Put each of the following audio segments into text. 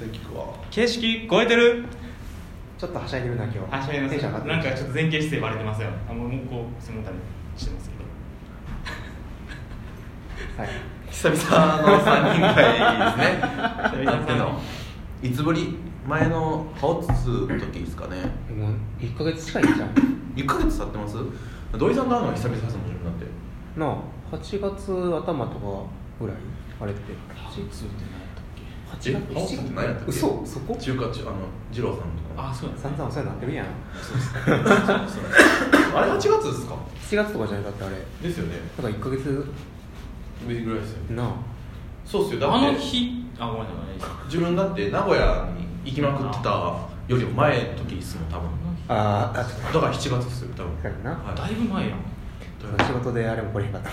久々に聞くわ。形式超えてる？ちょっとはしゃいでるな今日。はしゃいます。テンション上がってる。なんかちょっと前傾姿勢割れてますよ。あもうもうこう背もたれ。してますけどはい。久々の3人会ですね。久々の。いつぶり？前のハオツツの時ですかね。もう1ヶ月近いんじゃん1ヶ月経ってます？土井さんと会うのは久々ですもん自分だって。なあ8月頭とかぐらい？あれって。ハウツーって何8月えハオツツって何やったっけ嘘そこ？中華中あの二郎さんとか。あそうなんお世話になってるやん。あれ8月ですか？7月とかじゃないだってあれ。ですよね。だから1ヶ月。ぐらいですよね。なあ。そうっすよ。だってあの日あごめんなさい自分だって名古屋に行きまくってたよりも前の時ですもん多分。あーあだから7月ですよ多分。はい。だいぶ前やん。仕事であれもこれへんかった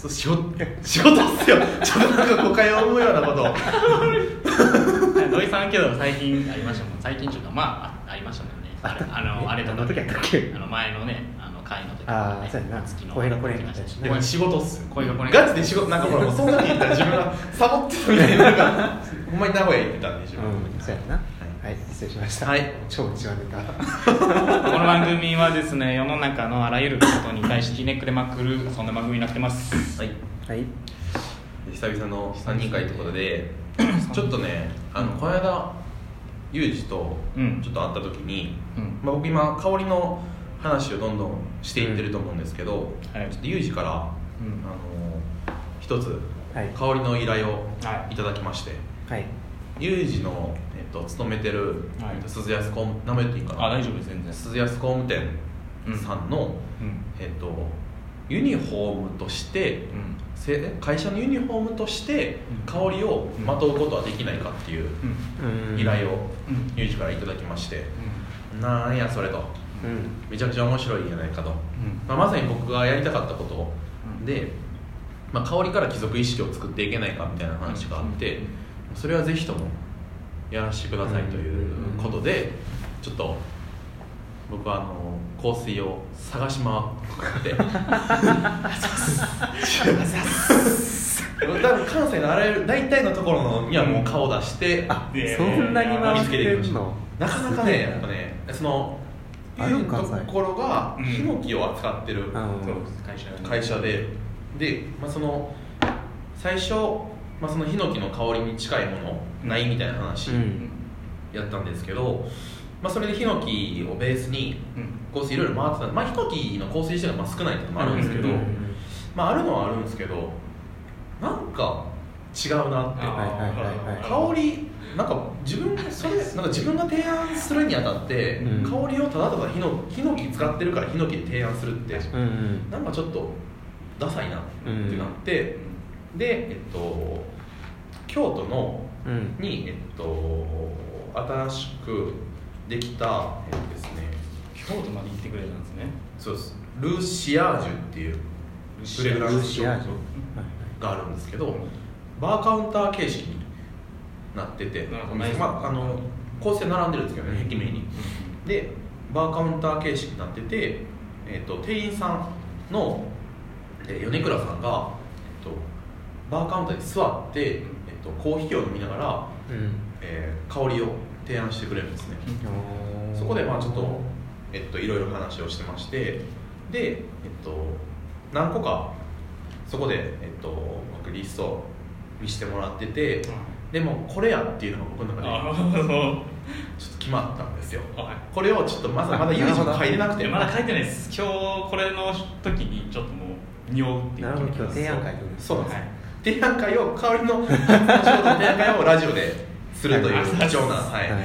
そう仕事仕事っすよ。ちょっとなんか誤解を生むようなことを。土井さんけど最近ありましたもん。最近ちょっとまああありましたもんね。あれあのあれとあの時やったっけ？あの前のね会の時あーそうやな。声がこれへんかったしでも仕事っすよ。声がこれガチで仕事なんかほらもうそんなに言ったら 自分がサボってたみたいな。なんかほんまに名古屋行ってたんで自分、うんそうやな。はい。失礼しました。はい。超内輪ネこの番組はですね世の中のあらゆることに対してひねくれまくるそんな番組になってます。はい。タはい。久々の3人会ってことでちょっとねあのこの間ユージとうん。ちょっと会った時に、うん。まあ、僕今香りの話をどんどんしていってると思うんですけど、はい。ちょっとユージから、うん。あの一つはい。香りの依頼をはい。いただきまして、はい。ユージの、えっと、勤めてる、はい。えっと鈴安工務名前言っていいかな？あ大丈夫です全然。鈴安工務店さんの、うん。えっと、ユニフォームとして、せ会社のユニフォームとしてうん。香りをまとうことはできないかっていううん。うん。依頼をうん。ユージからいただきまして、なんやそれと。うんめちゃくちゃ面白いんじゃないかと、うん。まあ、まさに僕がやりたかったこと。で、まあ、香りから貴族意識を作っていけないかみたいな話があって、うん。それはぜひともやらせてくださいということで、ちょっと僕はあの香水を探し回って。多分関西のあらゆる大体のところのにはもう顔出してそんなに回見っつけていきまなかなかねやっぱねそのあるんところがうんヒノキを扱ってる会社がね。会社で。で、まあ、その最初、まあ、そのヒノキの香りに近いものないみたいな話うん。やったんですけど、まあ、それでヒノキをベースにうん。香水いろいろ回ってた。まあヒノキの香水自体がまあ少ないっていうのもあるんですけど、まあ、あるのはあるんですけどなんか違うなって。香りなんか自分それなんか自分が提案するにあたって、うん。香りをただただヒノヒノキ使ってるからヒノキで提案するってうんうん。なんかちょっとダサいなってなって、でえっと京都のうん。にえっと新しくできたえっとですね京都まで行ってくれたんですね。そうです。ルーシアージュっていうフレグランスシアージュ。があるんですけどバーカウンター形式になっててまあ、あの構成並んでるんですけどね壁面に。でバーカウンター形式になってて、えっと店員さんの、えー米倉さんが、えっとバーカウンターに座って、えっとコーヒーを飲みながら、うん。えー香りを提案してくれるんですね、うんそこでまあちょっと、えっと、いろいろ話をしてましてで、えっと、何個かそこで、えっと、僕リストを見せてもらっててでもこれやっていうのが僕の中でああちょっと決まったんですよ。はい。これをちょっとまだまだユージも書いてなくてまだ書いてないです。今日これの時にちょっともう匂うっていうなるほど今日提案会そうなんです、はい。提案会を香りの提案会をラジオでするという貴重な、はい。はい。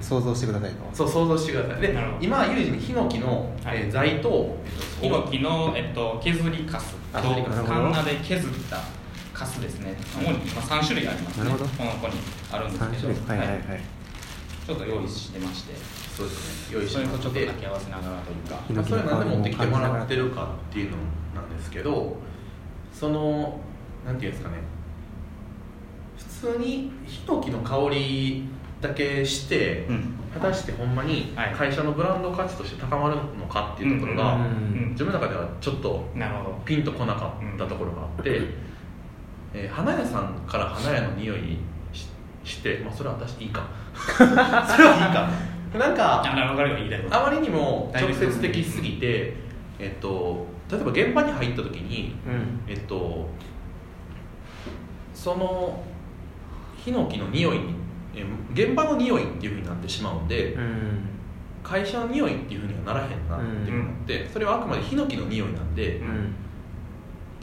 想像してくださいと。そう想像してください。で今ユージにヒノキの、はい。えー材と、ヒノキの、えっと、削りカスとカンナで削ったカスですね。主に、まあ、3種類ありますね。なるほど。この子にあるんです3けど。種類。はいはい。はいちょっと用意してまして。そうですね。用意しそれとちょっとて掛け合わせながらというか。まあそれなんで持ってきてもらってるるかっていうのなんですけどそのなんていうんですかね。普通にヒノキの香りだけして、うん。果たしてほんまにはい。会社のブランド価値として高まるのかっていうところが、自分の中ではちょっとなるほど。ピンとこなかったところがあって、えー花屋さんから花屋の匂いしして、まあ、それは私いいか。それはいいか。なんかあまりにも直接的すぎて、えっと、例えば現場に入った時に、うん。えっと、そのヒノキの匂い現場の匂いっていうふうになってしまうんで、うん。会社の匂いっていうふうにはならへんなっていうふうになって、それはあくまでヒノキの匂いなんで、っうん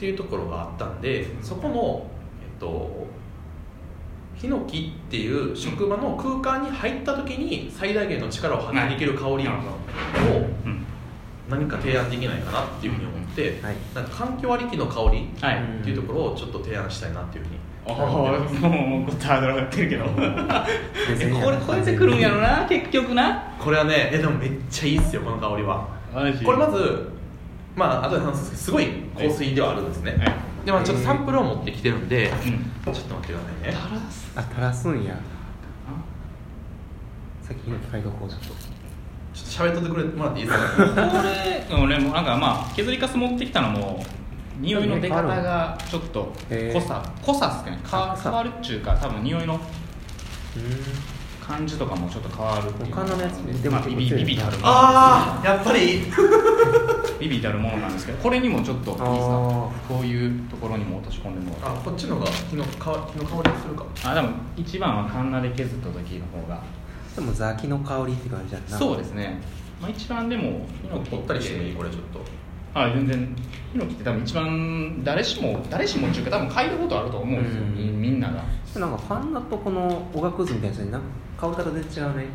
ていうところがあったんでそこのえっとヒノキっていう職場の空間に入った時に最大限の力を発揮できる香りを何か提案できないかなっていうふうに思って、はい。なんか環境ありきの香りっていうところをちょっと提案したいなっていうふうに。おおもうこっちハードル上がってるけど。これ超えてくるんやろな結局な。これはねえでもめっちゃいいっすよこの香りは。これまずまあ後で話すんですけどすごい香水ではあるんですね、はい。でまあちょっとサンプルを持ってきてるんで、うん。ちょっと待ってくださいね。あ垂らすんや。さっきの機械どこうちょっとちょっと喋っとってくれもらっていいですか？これ俺もなんかまあ削りカス持ってきたのも匂いの出方がちょっと濃さ濃さっすかね。か変わるっちゅうか多分匂いのう感じとかもちょっと変わるっていう他のやつねでもまあ、ビビビビたる。ああやっぱりビビたるものなんですけどこれにもちょっといいですういうところにも落とし込んでもらう。あこっちのが火の香火の香りがするか。あでも一番はカンナで削った時の方が。でもザキの香りって感じやんな。そうですね、まあ、一番でもヒノキ取ったりしてもいいこれちょっと。はい全然。ヒノキって多分一番誰しも誰しもっていうか多分嗅いだことあると思うんですよ、うん。みみんなが。なんかファンナとこのおがくずみたいなやつになんか香り方全然違うね。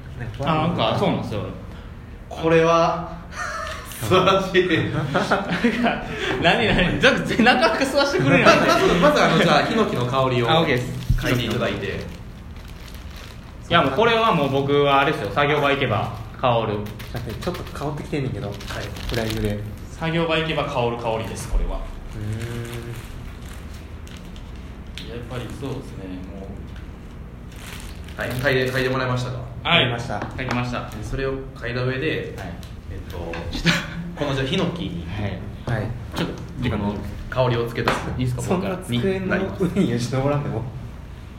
あなんかそうなんですよ。これは素晴らしい。何何？じゃあ背中吸わしてくれるまなんてずまずあのじゃあヒノキの香りをあ OK です。嗅いでいただいて。いやもうこれはもう僕はあれですよ。作業場行けば香る。だってちょっと香ってきてんねんけど。フライングで。う作業場行けば香る香りですこれは。ーん。やっぱりそうですねもはい。嗅いで嗅いでもらいましたか？う嗅ぎました。嗅ぎました。それを嗅いだ上で、いえっとこのじゃあヒノキにはい。はいちょっとこの香りをつけたいいです。かそんな机の上によし登らんでも。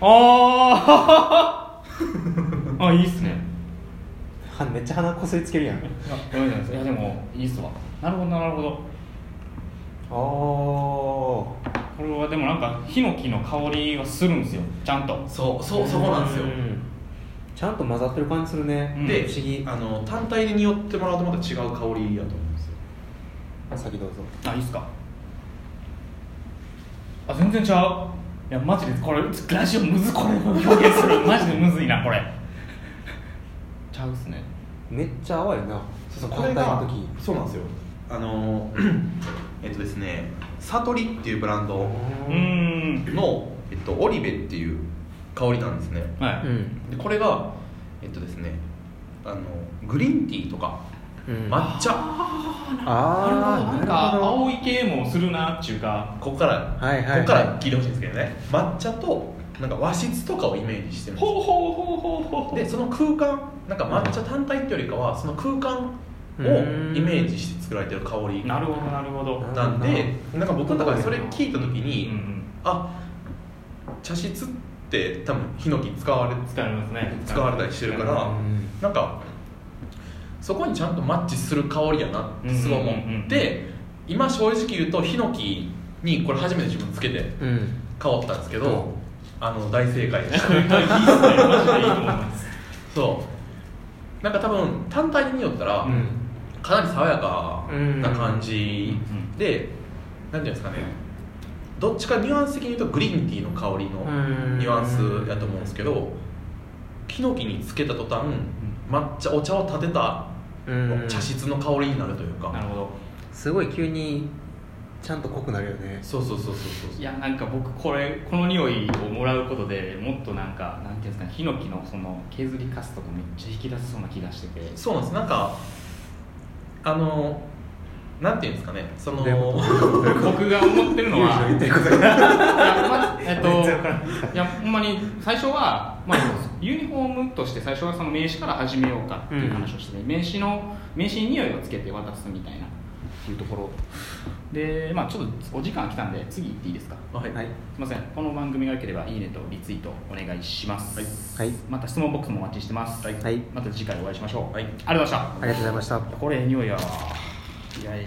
あー。あいいっすね。はめっちゃ鼻こすりつけるやん。あごめんなさいいやでもいいっすわ。なるほどなるほど。あこれはでもなんかヒノキの香りがするんですよ。ちゃんと。そうそうそこなんですよちゃんと混ざってる感じするね、うん。で不思議。あの単体で匂ってもらうとまた違う香りやと思うんですよ。先どうぞ。あいいっすか？あ全然ちゃう。いやマジでこれラジオむずこれ表現するマジでむずいなこれ。ちゃうっすね。めっちゃ淡いな。そうこれが単体の時。そうなんですよ。あの えっとですねサトリっていうブランドの、えっと、オリベっていう香りなんですね。はい、うん。でこれがえっとですねあのグリーンティーとかうん。抹茶。ああなんか青い系もするなっていうか。ここから、はいはい。はいここから聞いてほしいんですけどね。抹茶となんか和室とかをイメージしてるんですよほうほうほうほうほう。でその空間なんか抹茶単体っていうよりかはその空間をイメージして作られてる香り。なるほどなるほど。なんでなんか僕の中でそれ聞いた時に、んあ茶室って多分ヒノキ使われ使いますね。使われたりしてるからうん。なんかそこにちゃんとマッチする香りやなってすごい思うんうん。うんうんって今正直言うとヒノキにこれ初めて自分つけてうん。香ったんですけうんどあの大正解でした。いいっすね。マジでいいと思いますそう。なんか多分単体で匂ったら、うん。かなり爽やかな感じうんで、なんていうんですかねどっちかニュアンス的に言うとグリーンティーの香りのうん。ニュアンスやと思うんですけどヒノキにつけた途端抹茶お茶を立てたうん。茶室の香りになるというか、なるほど。すごい急にちゃんと濃くなるよね。そうそうそうそうそういやなんか僕これこの匂いをもらうことでもっとなんかなんていうんですかねヒノキのその削りかすとかめっちゃ引き出せそうな気がしてて。そうなんです。なんかあのなんていうんですかねその 僕が思ってるのはいやほんまに最初は、まあ、ユニフォームとして最初はその名刺から始めようかっていう話をして、ね名刺の名刺に匂いをつけて渡すみたいないうところでまあちょっとお時間来たんで次行っていいですか？はい。はい。すみません。この番組が良ければいいねとリツイートお願いします、はい。はい。また質問ボックスもお待ちしてます、はい。また次回お会いしましょう、はい。ありがとうございました。ありがとうございました。これ匂いやわ。いやいや